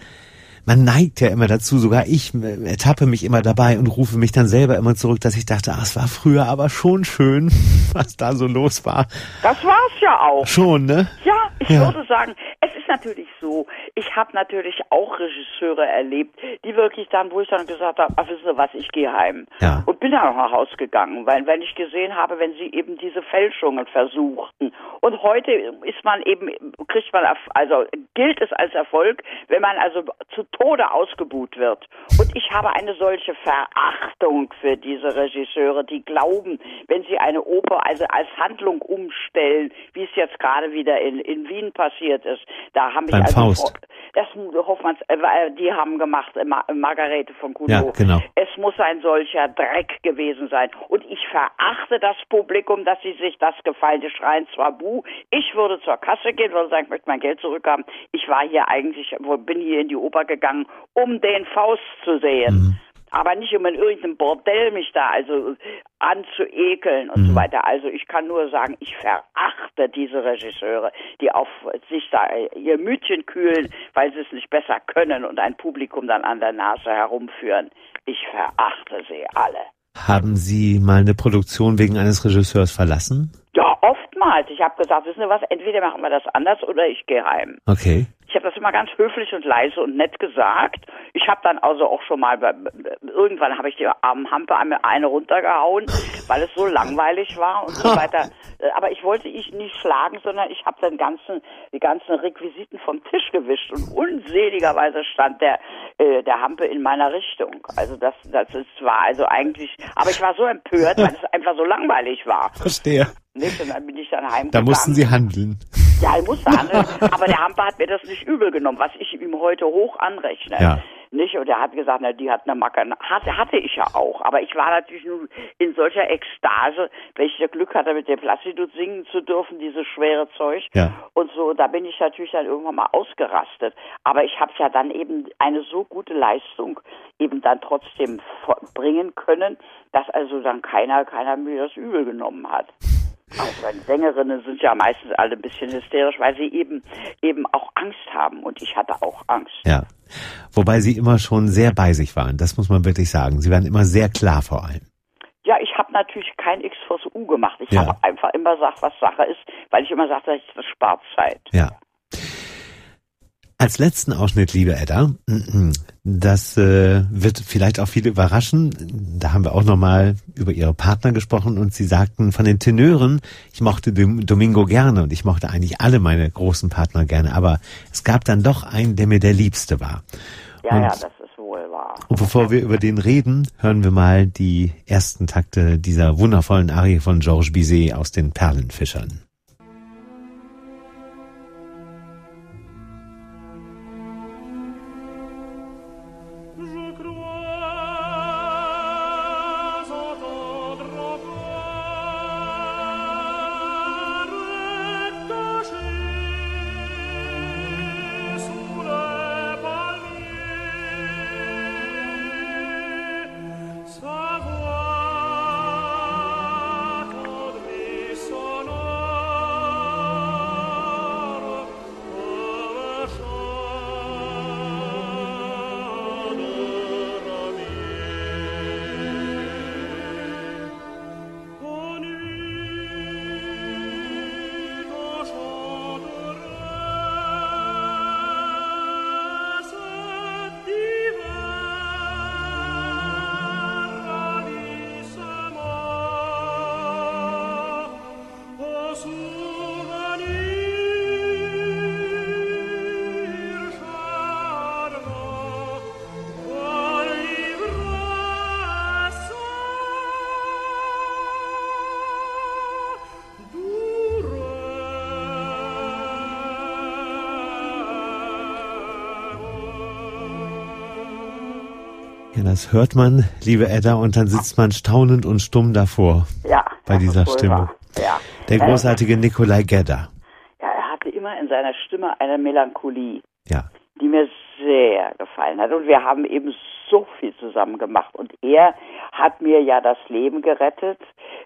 man neigt ja immer dazu, sogar ich äh, ertappe mich immer dabei und rufe mich dann selber immer zurück, dass ich dachte, ach, es war früher aber schon schön, was da so los war. Das war's ja auch. Schon, ne? Ja, ich Ja. würde sagen, es ist natürlich so, ich habe natürlich auch Regisseure erlebt, die wirklich dann, wo ich dann gesagt habe, ach wissen Sie was, ich gehe heim. Ja. Und bin dann auch nach Hause gegangen, weil wenn ich gesehen habe, wenn sie eben diese Fälschungen versuchten Und heute ist man eben, kriegt man, also gilt es als Erfolg, wenn man also zu Tode ausgebuht wird. Und ich habe eine solche Verachtung für diese Regisseure, die glauben, wenn sie eine Oper also als Handlung umstellen, wie es jetzt gerade wieder in, in Wien passiert ist, da haben Beim also Faust. das Hoffmanns, äh, die haben gemacht, äh, Margarete von Gounod. Ja, genau. Es muss ein solcher Dreck gewesen sein. Und ich verachte das Publikum, dass sie sich das gefallen. Die schreien zwar Bu, ich würde zur Kasse gehen, würde sagen, ich möchte mein Geld zurückhaben. Ich war hier eigentlich, bin hier in die Oper gegangen, um den Faust zu sehen. Mhm aber nicht um in irgendeinem Bordell mich da also anzuekeln und mhm. so weiter. Also ich kann nur sagen, ich verachte diese Regisseure, die auf sich da ihr Mütchen kühlen, weil sie es nicht besser können und ein Publikum dann an der Nase herumführen. Ich verachte sie alle. Haben Sie mal eine Produktion wegen eines Regisseurs verlassen? Ja, oftmals. Ich habe gesagt, wissen Sie was, entweder machen wir das anders oder ich gehe heim. Okay. Ich habe das immer ganz höflich und leise und nett gesagt. Ich habe dann also auch schon mal, irgendwann habe ich die armen Hampe eine runtergehauen, weil es so langweilig war und so weiter. Äh, aber ich wollte ich nicht schlagen, sondern ich habe dann ganzen, die ganzen Requisiten vom Tisch gewischt und unseligerweise stand der, äh, der Hampe in meiner Richtung. Also das, das ist zwar also eigentlich, aber ich war so empört, weil es einfach so langweilig war. Verstehe. Nicht? Und dann bin ich dann heimgegangen. Da mussten Sie handeln. Ja, ich musste handeln. aber der Hamper hat mir das nicht übel genommen, was ich ihm heute hoch anrechne. Ja. Nicht? Und er hat gesagt, na, die hat eine Macke. Hatte, hatte ich ja auch. Aber ich war natürlich nur in solcher Ekstase, das Glück hatte, mit dem Placido singen zu dürfen, dieses schwere Zeug. Ja. Und so, da bin ich natürlich dann irgendwann mal ausgerastet. Aber ich habe ja dann eben eine so gute Leistung eben dann trotzdem bringen können, dass also dann keiner, keiner mir das übel genommen hat. Also die Sängerinnen sind ja meistens alle ein bisschen hysterisch, weil sie eben eben auch Angst haben und ich hatte auch Angst. Ja. Wobei sie immer schon sehr bei sich waren, das muss man wirklich sagen. Sie waren immer sehr klar vor allem. Ja, ich habe natürlich kein X vs U gemacht. Ich Ja. habe einfach immer gesagt, was Sache ist, weil ich immer sagte, das spart Zeit. Ja. Als letzten Ausschnitt, liebe Edda, das äh, wird vielleicht auch viele überraschen. Da haben wir auch nochmal über ihre Partner gesprochen und sie sagten von den Tenören, ich mochte Dom- Domingo gerne und ich mochte eigentlich alle meine großen Partner gerne, aber es gab dann doch einen, der mir der Liebste war. Ja, Und- ja, das ist wohl wahr. Und bevor wir über den reden, hören wir mal die ersten Takte dieser wundervollen Arie von Georges Bizet aus den Perlenfischern. Das hört man, liebe Edda, und dann sitzt man staunend und stumm davor Ja. bei dieser Stimme. Ja. Der Äh, großartige Nikolai Gedda. Ja, er hatte immer in seiner Stimme eine Melancholie. Ja. die mir sehr gefallen hat. Und wir haben eben so viel zusammen gemacht. Und er hat mir ja das Leben gerettet,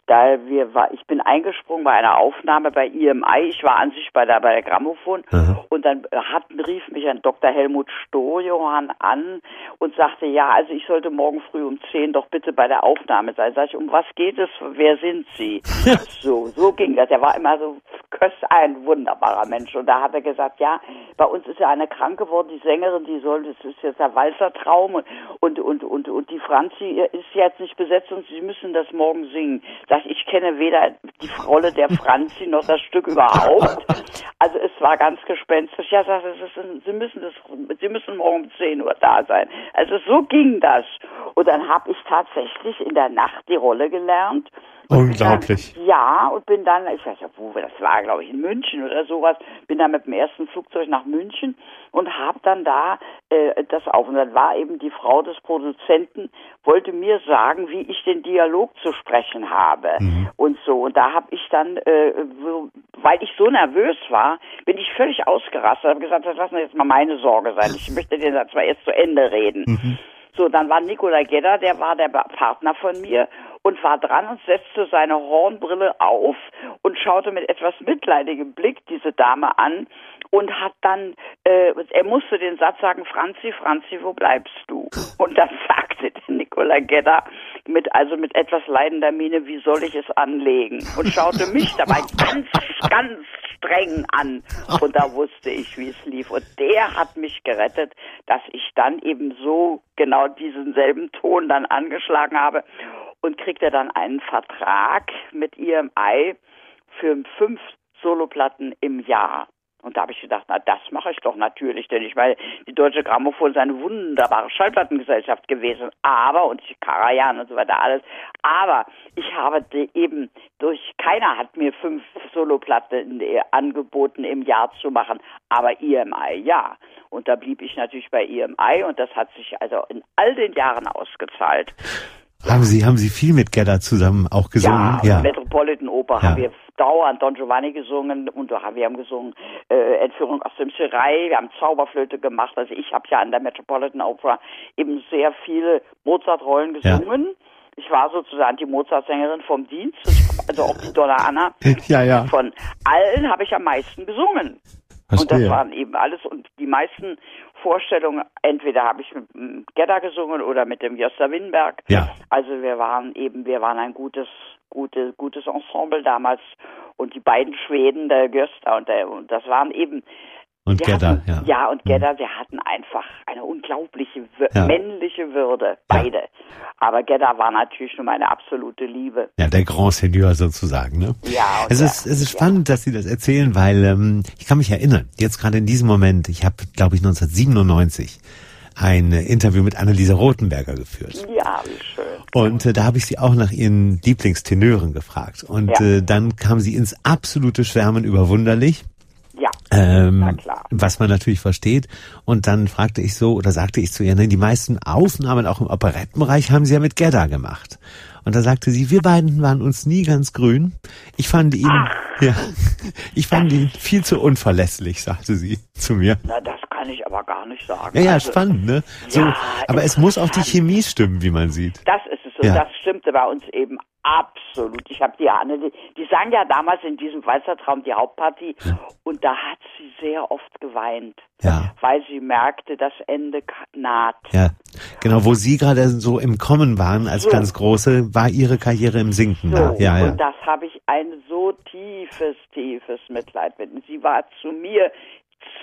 da wir war, ich bin eingesprungen bei einer Aufnahme bei IMI. Ich war an sich bei der, bei der Grammophon. Aha. Und dann hat, rief mich ein Dr. Helmut Stojohann an und sagte, ja, also ich sollte morgen früh um 10 doch bitte bei der Aufnahme sein. Sag ich, um was geht es? Wer sind Sie? so, so ging das. Er war immer so Köss, ein wunderbarer Mensch. Und da hat er gesagt, ja, bei uns ist ja eine krank geworden, die Sängerin, die soll, das ist jetzt der Walzertraum und, und, und, und, und die Franzi ist jetzt nicht besetzt und sie müssen das morgen singen. Sag ich, kenne weder die Rolle der Franzi noch das Stück überhaupt. Also es war ganz gespenstisch. Ja, sagt, es ist, sie müssen das, sie müssen morgen um 10 Uhr da sein. Also so ging das. Und dann habe ich tatsächlich in der Nacht die Rolle gelernt. Unglaublich. Dann, ja, und bin dann, ich weiß ja, wo das war, glaube ich, in München oder sowas, bin dann mit dem ersten Flugzeug nach München und habe dann da äh, das auf. Und dann war eben die Frau des Produzenten, wollte mir sagen, wie ich den Dialog zu sprechen habe Mhm. und so. Und da habe ich dann, äh, weil ich so nervös war, bin ich völlig ausgerastet, habe gesagt, das lassen wir jetzt mal meine Sorge sein. Ich möchte den Satz mal erst zu Ende reden. Mhm. So, dann war Nikola Gedda, der war der Partner von mir und war dran und setzte seine Hornbrille auf und schaute mit etwas mitleidigem Blick diese Dame an und hat dann, äh, er musste den Satz sagen, Franzi, Franzi, wo bleibst du? Und dann sagte der Nikola Gedda mit, also mit etwas leidender Miene, wie soll ich es anlegen? Und schaute mich dabei ganz, ganz streng an. Und da wusste ich, wie es lief. Und der hat mich gerettet, dass ich dann eben so genau diesen selben Ton dann angeschlagen habe und kriegte dann einen Vertrag mit EMI für fünf Soloplatten im Jahr. Und da habe ich gedacht, na das mache ich doch natürlich, denn ich meine, die Deutsche Grammophon ist eine wunderbare Schallplattengesellschaft gewesen, aber, und Karajan und so weiter, alles, aber ich habe eben durch, keiner hat mir fünf Soloplatten angeboten im Jahr zu machen, aber EMI ja. Und da blieb ich natürlich bei EMI und das hat sich also in all den Jahren ausgezahlt. Haben Sie, haben Sie viel mit Gedda zusammen auch gesungen? Ja, Metropolitan Oper Ja. haben wir dauernd Don Giovanni gesungen und wir haben gesungen äh, Entführung aus dem Serail, wir haben Zauberflöte gemacht. Also ich habe ja an der Metropolitan Opera eben sehr viele Mozart-Rollen Ja. gesungen. Ich war sozusagen die Mozart-Sängerin vom Dienst, also auch die Donna Anna. Ja, ja. Von allen habe ich am meisten gesungen. Und das waren eben alles und die meisten Vorstellungen, entweder habe ich mit Gedda gesungen oder mit dem Josta Winberg. Ja. Also wir waren eben, wir waren ein gutes, gute, gutes Ensemble damals und die beiden Schweden, der Gösta und der, und das waren eben Und Gedda, hatten, ja. ja. und Gedda, sie hatten einfach eine unglaubliche Ja. männliche Würde, beide. Aber Gedda war natürlich nur meine absolute Liebe. Ja, der Grand Seigneur sozusagen, ne? Ja, Es ist, es ist ja. spannend, dass Sie das erzählen, weil ähm, ich kann mich erinnern, jetzt gerade in diesem Moment, ich habe, glaube ich, 1997 ein Interview mit Anneliese Rothenberger geführt. Ja, wie schön. Und äh, da habe ich sie auch nach ihren Lieblingstenören gefragt. Und Ja. äh, dann kam sie ins absolute Schwärmen über Wunderlich. Ja, Ähm, na klar. was man natürlich versteht. Und dann fragte ich so, oder sagte ich zu ihr, ne, die meisten Aufnahmen auch im Operettenbereich haben sie ja mit Gedda gemacht. Und da sagte sie, wir beiden waren uns nie ganz grün. Ich fand ihn, ja, ich fand ihn viel zu unverlässlich, sagte sie zu mir. Na, das kann ich aber gar nicht sagen. Ja, ja, Also, spannend, ne? So, Ja, aber es muss auch die. Chemie stimmen, wie man sieht. Das ist Und Ja. das stimmte bei uns eben absolut. Ich habe die Anne, die, die sang ja damals in diesem Walzertraum die Hauptpartie und da hat sie sehr oft geweint. Ja. Weil sie merkte, das Ende naht. Ja, genau, wo Sie gerade so im Kommen waren als So. ganz große, war Ihre Karriere im Sinken So, da. Ja, ja. und das habe ich ein so tiefes, tiefes Mitleid mit. Sie war zu mir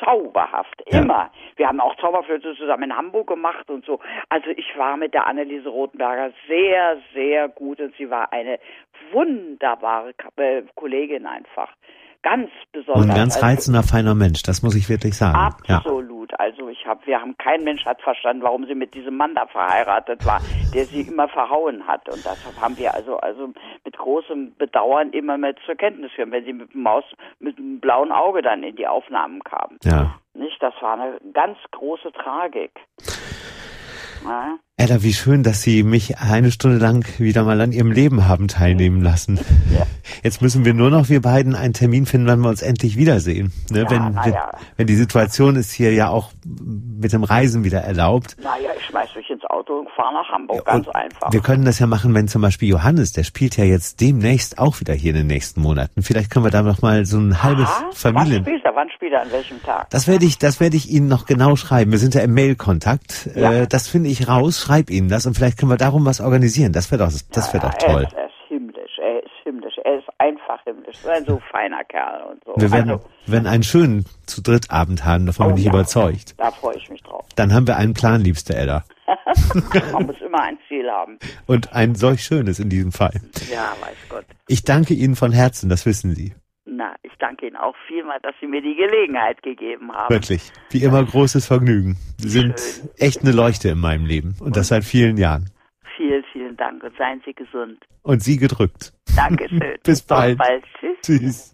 zauberhaft, Ja. immer. Wir haben auch Zauberflöte zusammen in Hamburg gemacht und so. Also ich war mit der Anneliese Rothenberger sehr, sehr gut und sie war eine wunderbare äh, Kollegin einfach. Ganz besonders. Und ein ganz Also- reizender, feiner Mensch, das muss ich wirklich sagen. Ja. Absolut. Also ich habe, wir haben kein Mensch hat verstanden, warum sie mit diesem Mann da verheiratet war, der sie immer verhauen hat. Und deshalb haben wir also also mit großem Bedauern immer mehr zur Kenntnis genommen, wenn sie mit dem Maus mit dem blauen Auge dann in die Aufnahmen kam. ja. Nicht? Das war eine ganz große Tragik. Ja. Edda, wie schön, dass Sie mich eine Stunde lang wieder mal an Ihrem Leben haben teilnehmen lassen. Ja. Jetzt müssen wir nur noch wir beiden einen Termin finden, wann wir uns endlich wiedersehen. Ne? Ja, wenn, wenn, wenn die Situation ist hier ja auch mit dem Reisen wieder erlaubt. Naja, ich schmeiß mich ins Auto und fahre nach Hamburg. Ganz Und einfach. Wir können das ja machen, wenn zum Beispiel Johannes, der spielt ja jetzt demnächst auch wieder hier in den nächsten Monaten. Vielleicht können wir da noch mal so ein halbes Ah, Wann Familien. spielt er? Wann spielt er? An welchem Tag? Das werde ich, das werde ich Ihnen noch genau schreiben. Wir sind ja im Mail-Kontakt. Ja. Äh, das finde ich raus. Schreib Ihnen das und vielleicht können wir darum was organisieren. Das wäre doch, das wäre Ja, doch toll. Er ist, er ist himmlisch. Er ist himmlisch. Er ist einfach himmlisch. sympathisch. Ein so feiner Kerl und so. Wir werden, also, wir werden einen schönen zu dritt Abend haben, davon bin Oh ich ja. überzeugt. da freue ich mich drauf. Dann haben wir einen Plan, liebste Edda. Man muss immer ein Ziel haben. Und ein solch schönes in diesem Fall. Ja, weiß Gott. Ich danke Ihnen von Herzen, das wissen Sie. Na, ich danke Ihnen auch vielmal, dass Sie mir die Gelegenheit gegeben haben. Wirklich. Wie immer großes Vergnügen. Sie sind Schön. echt eine Leuchte in meinem Leben. Und das seit vielen Jahren. Vielen, vielen Dank und seien Sie gesund. Und Sie gedrückt. Dankeschön. Bis bald. bald. Tschüss. Tschüss.